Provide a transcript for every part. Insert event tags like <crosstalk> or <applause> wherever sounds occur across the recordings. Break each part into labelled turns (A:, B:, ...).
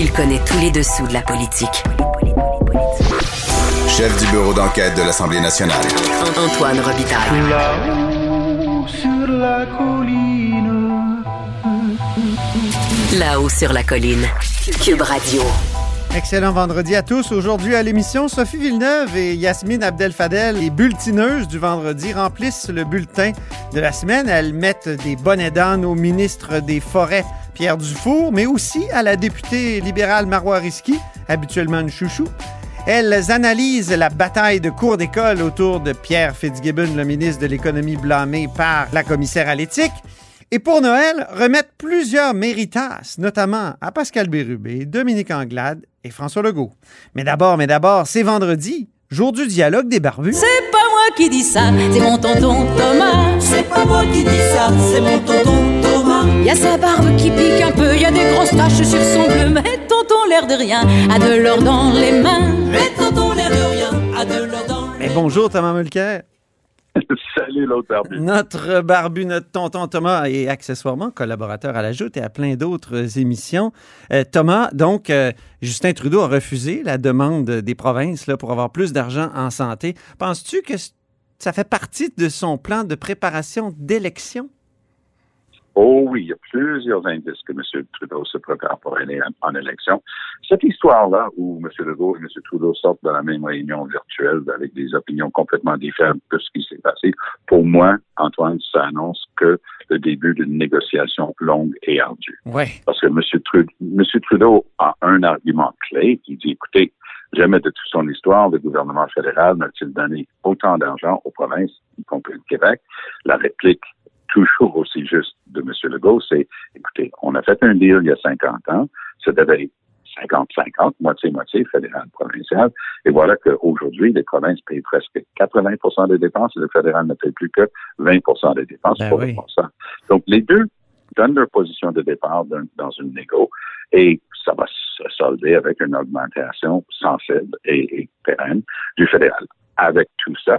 A: Il connaît tous les dessous de la politique.
B: Chef du bureau d'enquête de l'Assemblée nationale.
A: Antoine Robitaille.
C: Là-haut sur la colline.
A: Là-haut sur la colline. Cube Radio.
D: Excellent vendredi à tous. Aujourd'hui à l'émission, Sophie Villeneuve et Yasmine Abdel-Fadel, les bulletineuses du vendredi, remplissent le bulletin de la semaine. Elles mettent des bonnets d'âne au ministre des Forêts, Pierre Dufour, mais aussi à la députée libérale Marois Risky, habituellement une chouchou. Elles analysent la bataille de cours d'école autour de Pierre Fitzgibbon, le ministre de l'Économie blâmé par la commissaire à l'éthique. Et pour Noël, remettent plusieurs méritas, notamment à Pascal Bérubé, Dominique Anglade et François Legault. Mais d'abord, mais d'abord, c'est vendredi, jour du dialogue des barbus.
E: C'est pas moi qui dis ça, c'est mon tonton Thomas. C'est pas moi qui dis ça, c'est mon tonton Thomas. Y a sa barbe qui pique un peu, y a des grosses taches sur son bleu, mais tonton l'air de rien, a de l'or dans les mains. Mais tonton l'air de rien, a de l'or dans les
D: Mais bonjour Thomas Mulcair. <laughs>
F: Salut l'autre barbu.
D: Notre barbu, notre tonton Thomas et accessoirement collaborateur à la Joute et à plein d'autres émissions. Euh, Thomas, donc, euh, Justin Trudeau a refusé la demande des provinces là, pour avoir plus d'argent en santé. Penses-tu que ça fait partie de son plan de préparation d'élection?
F: Oh oui, il y a plusieurs indices que M. Trudeau se prépare pour aller en, en élection. Cette histoire-là, où M. Legault et M. Trudeau sortent de la même réunion virtuelle avec des opinions complètement différentes de ce qui s'est passé, pour moi, Antoine, ça annonce que le début d'une négociation longue et ardue.
D: Ouais.
F: Parce que M. Trudeau, M. Trudeau a un argument clé qui dit, écoutez, jamais de toute son histoire, le gouvernement fédéral n'a-t-il donné autant d'argent aux provinces, y compris le Québec? La réplique toujours aussi juste de M. Legault, c'est, écoutez, on a fait un deal il y a 50 ans, ça devait être 50-50, moitié-moitié, fédéral-provincial, et voilà qu'aujourd'hui, les provinces payent presque 80% des dépenses et le fédéral ne paye plus que 20 des dépenses
D: Ben
F: pour
D: oui.
F: le ça. Donc, les deux donnent leur position de départ dans, dans une négo et ça va se solder avec une augmentation sensible et, et pérenne du fédéral. Avec tout ça,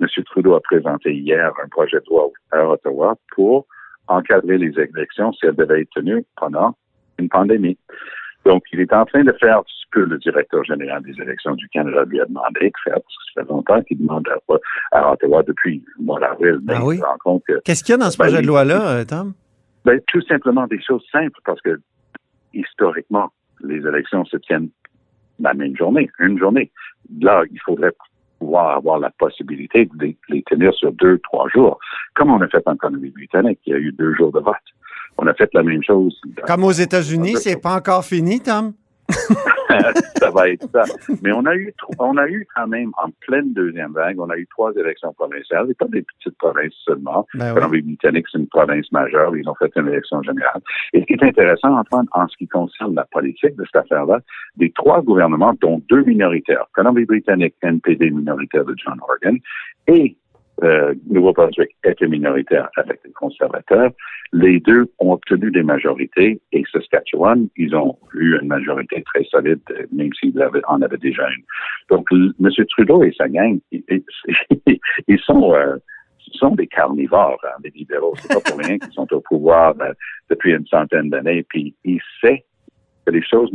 F: M. Trudeau a présenté hier un projet de loi à Ottawa pour encadrer les élections si elles devaient être tenues pendant une pandémie. Donc, il est en train de faire ce que le directeur général des élections du Canada lui a demandé de faire, parce que ça fait longtemps qu'il demande à, à Ottawa depuis le mois d'avril.
D: Ah oui? Qu'est-ce qu'il y a dans ce
F: Ben,
D: projet de
F: il-
D: loi-là, euh, Tom?
F: ben, tout simplement des choses simples parce que historiquement, les élections se tiennent la même journée, une journée. Là, il faudrait pouvoir avoir la possibilité de les, les tenir sur deux, trois jours, comme on a fait en Colombie-Britannique, il y a eu deux jours de vote. On a fait la même chose.
D: Comme aux États-Unis, c'est pas encore fini, Tom? <laughs>
F: ça va être ça. Mais on a eu, on a eu quand même en pleine deuxième vague, on a eu trois élections provinciales, et pas des petites provinces seulement.
D: Ben oui.
F: Colombie-Britannique, c'est une province majeure. Ils ont fait une élection générale. Et ce qui est intéressant, Antoine, en ce qui concerne la politique de cette affaire-là, des trois gouvernements, dont deux minoritaires, Colombie-Britannique, NPD minoritaire de John Horgan, et euh, Nouveau-Brunswick était minoritaire avec les conservateurs. Les deux ont obtenu des majorités et Saskatchewan, ils ont eu une majorité très solide, euh, même s'ils en avaient déjà une. Donc, M. Trudeau et sa gang, <laughs> ils, sont, euh, sont des carnivores, hein, des libéraux. C'est pas pour rien qu'ils sont au pouvoir euh, depuis une centaine d'années. Puis, ils savent que les choses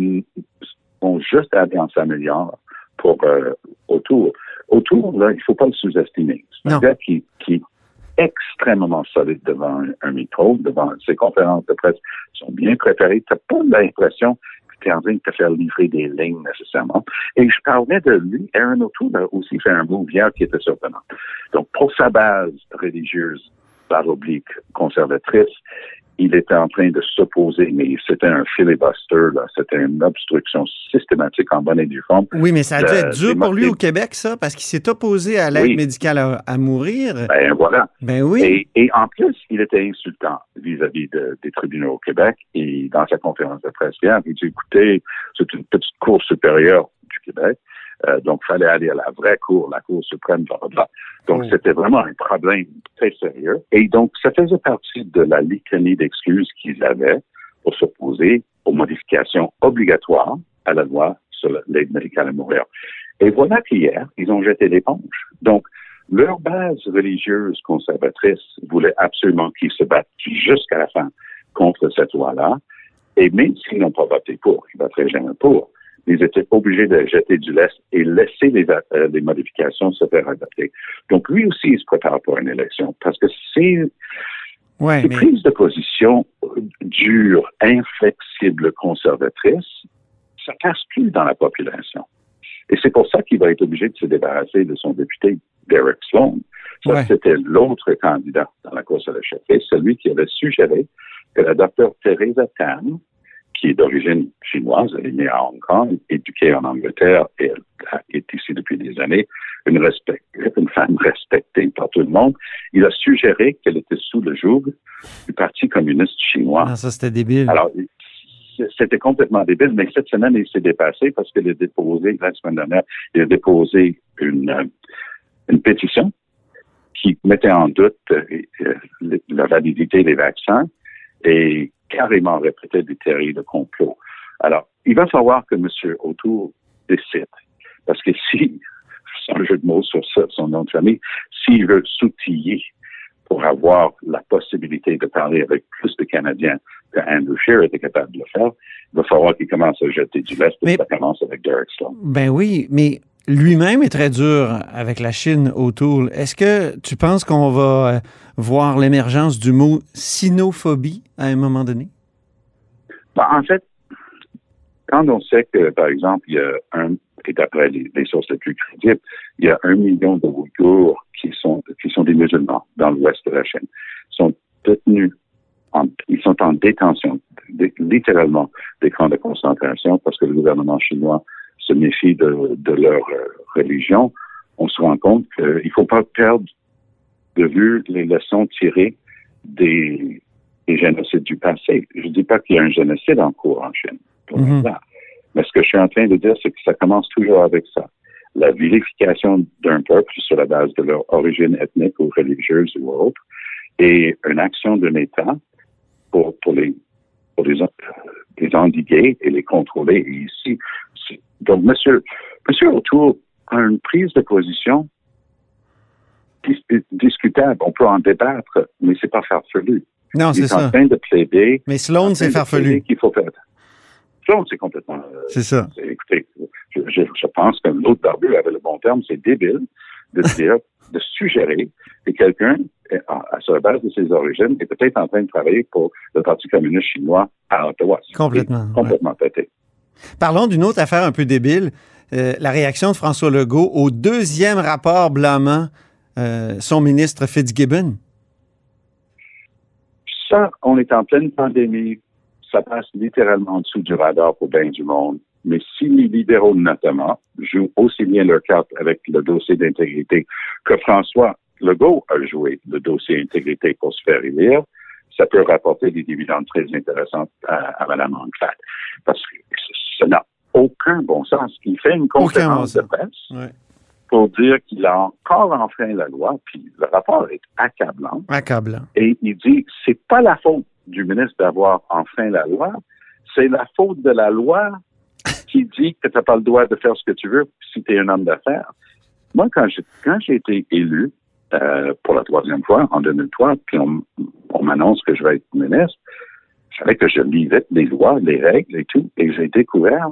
F: vont juste aller en s'améliorant pour euh, autour. Autour, là, il faut pas le sous-estimer. C'est un gars qui, qui est extrêmement solide devant un, un micro, devant ses conférences de presse sont bien préparées. Tu pas l'impression que tu es en train de te faire livrer des lignes nécessairement. Et je parlais de lui, Aaron O'Toole a aussi fait un move hier qui était surprenant. Donc, pour sa base religieuse barre oblique conservatrice, il était en train de s'opposer, mais c'était un filibuster, là. C'était une obstruction systématique en bonne et due forme.
D: Oui, mais ça a dû être dur pour lui au Québec, ça, parce qu'il s'est opposé à l'aide
F: Oui.
D: médicale à, à mourir.
F: Ben voilà.
D: Ben oui.
F: Et, et en plus, il était insultant vis-à-vis de- des tribunaux au Québec. Et dans sa conférence de presse hier, il dit, écoutez, c'est une petite cour supérieure du Québec. Euh, donc, fallait aller à la vraie cour, la Cour suprême, blablabla. Donc,
D: Oh.
F: c'était vraiment un problème très sérieux. Et donc, ça faisait partie de la litanie d'excuses qu'ils avaient pour s'opposer aux modifications obligatoires à la loi sur l'aide médicale à mourir. Et voilà qu'hier, ils ont jeté l'éponge. Donc, leur base religieuse conservatrice voulait absolument qu'ils se battent jusqu'à la fin contre cette loi-là. Et même s'ils n'ont pas voté pour, ils ne voteraient jamais pour, ils étaient obligés de jeter du lest et laisser les, euh, les modifications se faire adopter. Donc, lui aussi, il se prépare pour une élection parce que c'est
D: Ouais,
F: ces
D: mais
F: prises de position dures, inflexibles, conservatrices, ça passe plus dans la population. Et c'est pour ça qu'il va être obligé de se débarrasser de son député Derek Sloan. Ça,
D: Ouais.
F: c'était l'autre candidat dans la course à la chefferie, celui qui avait suggéré que la docteure Theresa Tam, qui est d'origine chinoise, elle est née à Hong Kong, éduquée en Angleterre et elle est ici depuis des années, une, respect, une femme respectée par tout le monde, il a suggéré qu'elle était sous le joug du Parti communiste chinois.
D: ah, ça, c'était débile.
F: Alors, c'était complètement débile, mais cette semaine, il s'est dépassé parce qu'il a déposé, la semaine dernière, il a déposé une, une pétition qui mettait en doute euh, la validité des vaccins et carrément répétait des théories de complot. Alors, il va falloir que M. Autour décide. Parce que si, <laughs> un jeu de mots sur son nom de famille, s'il veut s'outiller pour avoir la possibilité de parler avec plus de Canadiens que Andrew Scheer était capable de le faire, il va falloir qu'il commence à jeter du lest et
D: Mais-
F: ça commence avec Derek Sloan.
D: Ben oui, mais lui-même est très dur avec la Chine autour. Est-ce que tu penses qu'on va euh, voir l'émergence du mot sinophobie à un moment donné?
F: Ben, en fait, quand on sait que, par exemple, il y a un, et d'après les, les sources les plus crédibles, il y a un million de Ouïghours qui sont, qui sont des musulmans dans l'ouest de la Chine, Ils sont détenus, en, ils sont en détention, dé- littéralement, des camps de concentration parce que le gouvernement chinois se méfie de, de leur euh, religion. On se rend compte qu'il ne faut pas perdre de vue les leçons tirées des, des génocides du passé. Je ne dis pas qu'il y a un génocide en cours en Chine. pour
D: Mhm.
F: l'instant. Mais ce que je suis en train de dire, c'est que ça commence toujours avec ça. La vilification d'un peuple sur la base de leur origine ethnique ou religieuse ou autre, et une action d'un État pour, pour les pour les, les endiguer et les contrôler. Et ici, donc, Monsieur, Monsieur O'Toole a une prise de position dis- discutable. On peut en débattre, mais c'est pas farfelu.
D: Non,
F: Il
D: c'est
F: est en
D: ça.
F: train de plaider.
D: Mais Sloan, c'est farfelu.
F: Qu'il faut faire. C'est complètement. euh,
D: C'est ça.
F: Écoutez, je, je, je pense que l'autre barbu avait le bon terme, c'est débile de <laughs> dire, de suggérer que quelqu'un, à, sur la base de ses origines, est peut-être en train de travailler pour le Parti communiste chinois à Ottawa.
D: Complètement,
F: Complètement pété.
D: Parlons d'une autre affaire un peu débile. Euh, la réaction de François Legault au deuxième rapport blâmant euh, son ministre Fitzgibbon.
F: Ça, on est en pleine pandémie. Ça passe littéralement en dessous du radar pour bien du monde. Mais si les libéraux, notamment, jouent aussi bien leur carte avec le dossier d'intégrité que François Legault a joué le dossier intégrité pour se faire élire, ça peut rapporter des dividendes très intéressants à, à Mme Anglade. Parce que ça n'a aucun bon sens. Il fait une conférence de presse
D: Ouais.
F: pour dire qu'il a encore enfreint la loi, puis le rapport est accablant.
D: Accablant.
F: Et il dit, c'est pas la faute du ministre d'avoir enfreint la loi, c'est la faute de la loi qui <laughs> dit que tu n'as pas le droit de faire ce que tu veux si tu es un homme d'affaires. Moi, quand j'ai, quand j'ai été élu euh, pour la troisième fois en 2003, puis on, on m'annonce que je vais être ministre, je savais que je lisais les lois, les règles et tout, et j'ai découvert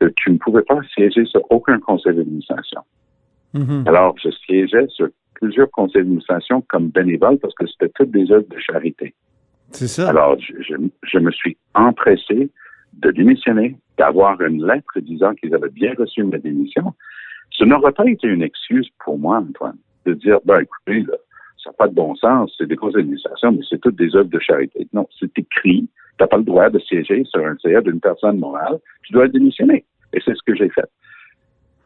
F: que tu ne pouvais pas siéger sur aucun conseil d'administration.
D: Mhm.
F: Alors, je siégeais sur plusieurs conseils d'administration comme bénévole parce que c'était toutes des œuvres de charité. Alors, je, me suis empressé de démissionner, d'avoir une lettre disant qu'ils avaient bien reçu ma démission. Ce n'aurait pas été une excuse pour moi, Antoine, de dire, ben écoutez, ça n'a pas de bon sens, c'est des conseils d'administration, mais c'est toutes des œuvres de charité. Non, c'est écrit. Tu n'as pas le droit de siéger sur un CA d'une personne morale. Tu dois démissionner. Et c'est ce que j'ai fait.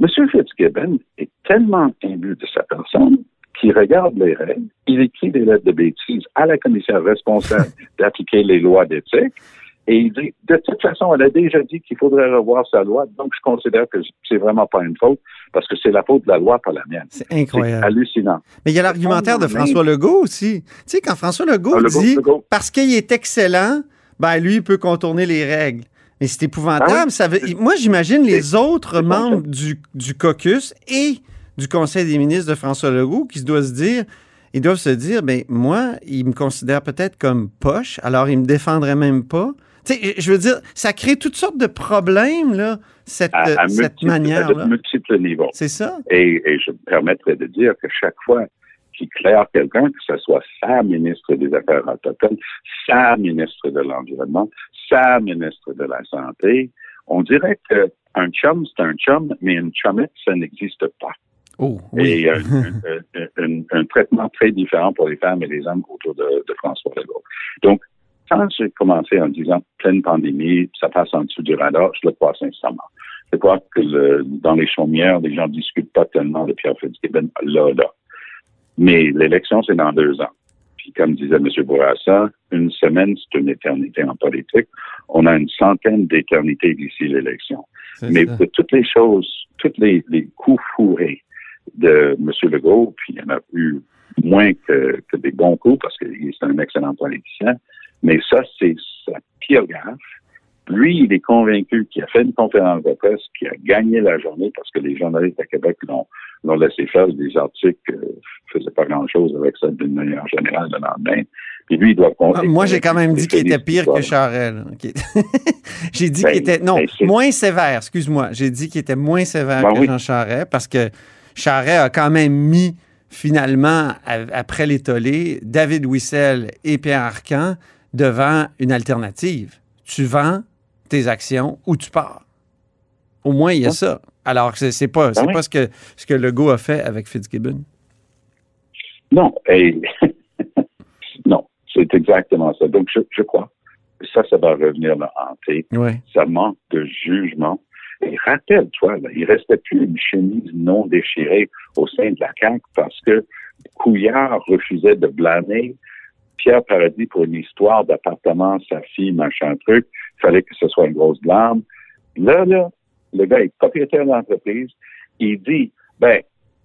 F: M. Fitzgibbon est tellement imbu de sa personne qu'il regarde les règles, il écrit des lettres de bêtises à la commission responsable <laughs> d'appliquer les lois d'éthique, et il dit, de toute façon, elle a déjà dit qu'il faudrait revoir sa loi, donc je considère que c'est vraiment pas une faute, parce que c'est la faute de la loi, pas la mienne.
D: C'est incroyable.
F: C'est hallucinant.
D: Mais il y a l'argumentaire de François Legault aussi. Tu sais, quand François Legault,
F: Ah, Legault,
D: dit,
F: Legault.
D: parce qu'il est excellent, ben lui, il peut contourner les règles. Mais c'est épouvantable.
F: Ah oui.
D: Ça veut- moi, j'imagine les autres membres du, du caucus et du Conseil des ministres de François Legault qui se doivent se dire, ils doivent se dire, ben moi, il me considère peut-être comme poche, alors il me défendrait même pas. Tu sais, je veux dire, ça crée toutes sortes de problèmes, là, cette,
F: À, à
D: cette
F: de multiples niveaux.
D: C'est ça?
F: Et, et je me permettrais de dire que chaque fois qu'il claire quelqu'un, que ce soit sa ministre des Affaires autochtones, sa ministre de l'Environnement, sa ministre de la Santé, on dirait qu'un chum, c'est un chum, mais une chumette, ça n'existe pas.
D: Oh, oui.
F: Et euh, un, un- un- traitement très différent pour les femmes et les hommes autour de, de François Legault. Donc, quand j'ai commencé en disant pleine pandémie, ça passe en dessous du radar, je le crois sincèrement. Je crois que le- dans les chaumières, les gens discutent pas tellement de Pierre Fitzgibbon là, là. Mais l'élection, c'est dans deux ans. Puis comme disait M. Bourassa, une semaine, c'est une éternité en politique. On a une centaine d'éternités d'ici l'élection. Mais
D: ça.
F: toutes les choses, tous les, les coups fourrés de M. Legault, puis il y en a eu moins que, que des bons coups parce que c'est un excellent politicien, mais ça, c'est sa pire gaffe. Lui, il est convaincu qu'il a fait une conférence de presse, qu'il a gagné la journée parce que les journalistes à Québec l'ont, laissé faire des articles qui ne faisaient pas grand-chose avec ça d'une manière générale le lendemain. Puis lui, il doit
D: Ah, Moi, j'ai quand même dit qu'il était pire que Charel. <laughs> J'ai dit
F: Ben,
D: qu'il était. Non,
F: ben,
D: moins sévère, excuse-moi. J'ai dit qu'il était moins sévère
F: Ben
D: que
F: oui.
D: Jean Charest parce que Charest a quand même mis, finalement, après les tollés, David Wissel et Pierre Arcan devant une alternative. Tu vends tes actions ou tu pars. Au moins, il y a ça. Alors, que c'est c'est pas, c'est
F: Ben oui.
D: pas ce que, ce que Legault a fait avec Fitzgibbon.
F: Non, et <laughs> non, c'est exactement ça. Donc, je, je crois que ça, ça va revenir le hanter.
D: Oui.
F: Ça manque de jugement. Et rappelle-toi, il restait plus une chemise non déchirée au sein de la CAQ parce que Couillard refusait de blâmer Pierre Paradis pour une histoire d'appartement, sa fille, machin truc. Il fallait que ce soit une grosse blâme. Là, là, le gars est propriétaire d'entreprise. Il dit, ben,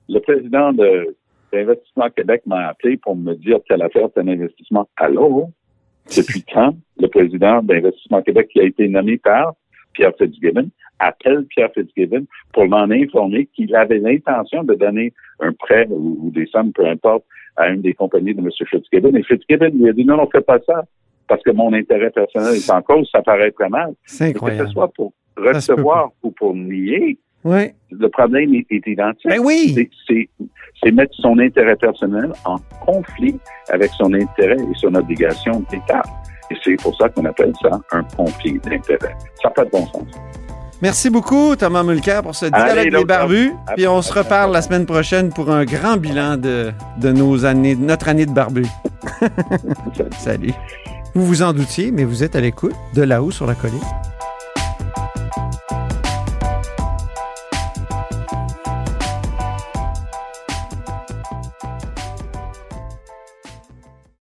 F: le président de, d'Investissement Québec m'a appelé pour me dire telle affaire, tel investissement. Allô? Depuis quand le président d'Investissement Québec qui a été nommé par Pierre Fitzgibbon appelle Pierre Fitzgibbon pour m'en informer qu'il avait l'intention de donner un prêt ou, ou des sommes, peu importe, à une des compagnies de M. Fitzgibbon. Et Fitzgibbon lui a dit non, non, fais pas ça parce que mon intérêt personnel est en cause, ça paraît très mal.
D: C'est
F: Mais que
D: incroyable.
F: ce soit pour recevoir ou pour nier,
D: Oui.
F: le problème est, est identique.
D: Ben oui.
F: C'est mettre son intérêt personnel en conflit avec son intérêt et son obligation d'État. Et c'est pour ça qu'on appelle ça un conflit d'intérêt. Ça n'a pas de bon sens.
D: Merci beaucoup, Thomas Mulcair, pour ce
F: Allez,
D: dialogue des barbus. Puis on se reparle la semaine prochaine pour un grand bilan de, de nos années, de notre année de barbus. <laughs> Salut. Vous vous en doutiez, mais vous êtes à l'écoute de là-haut sur la colline.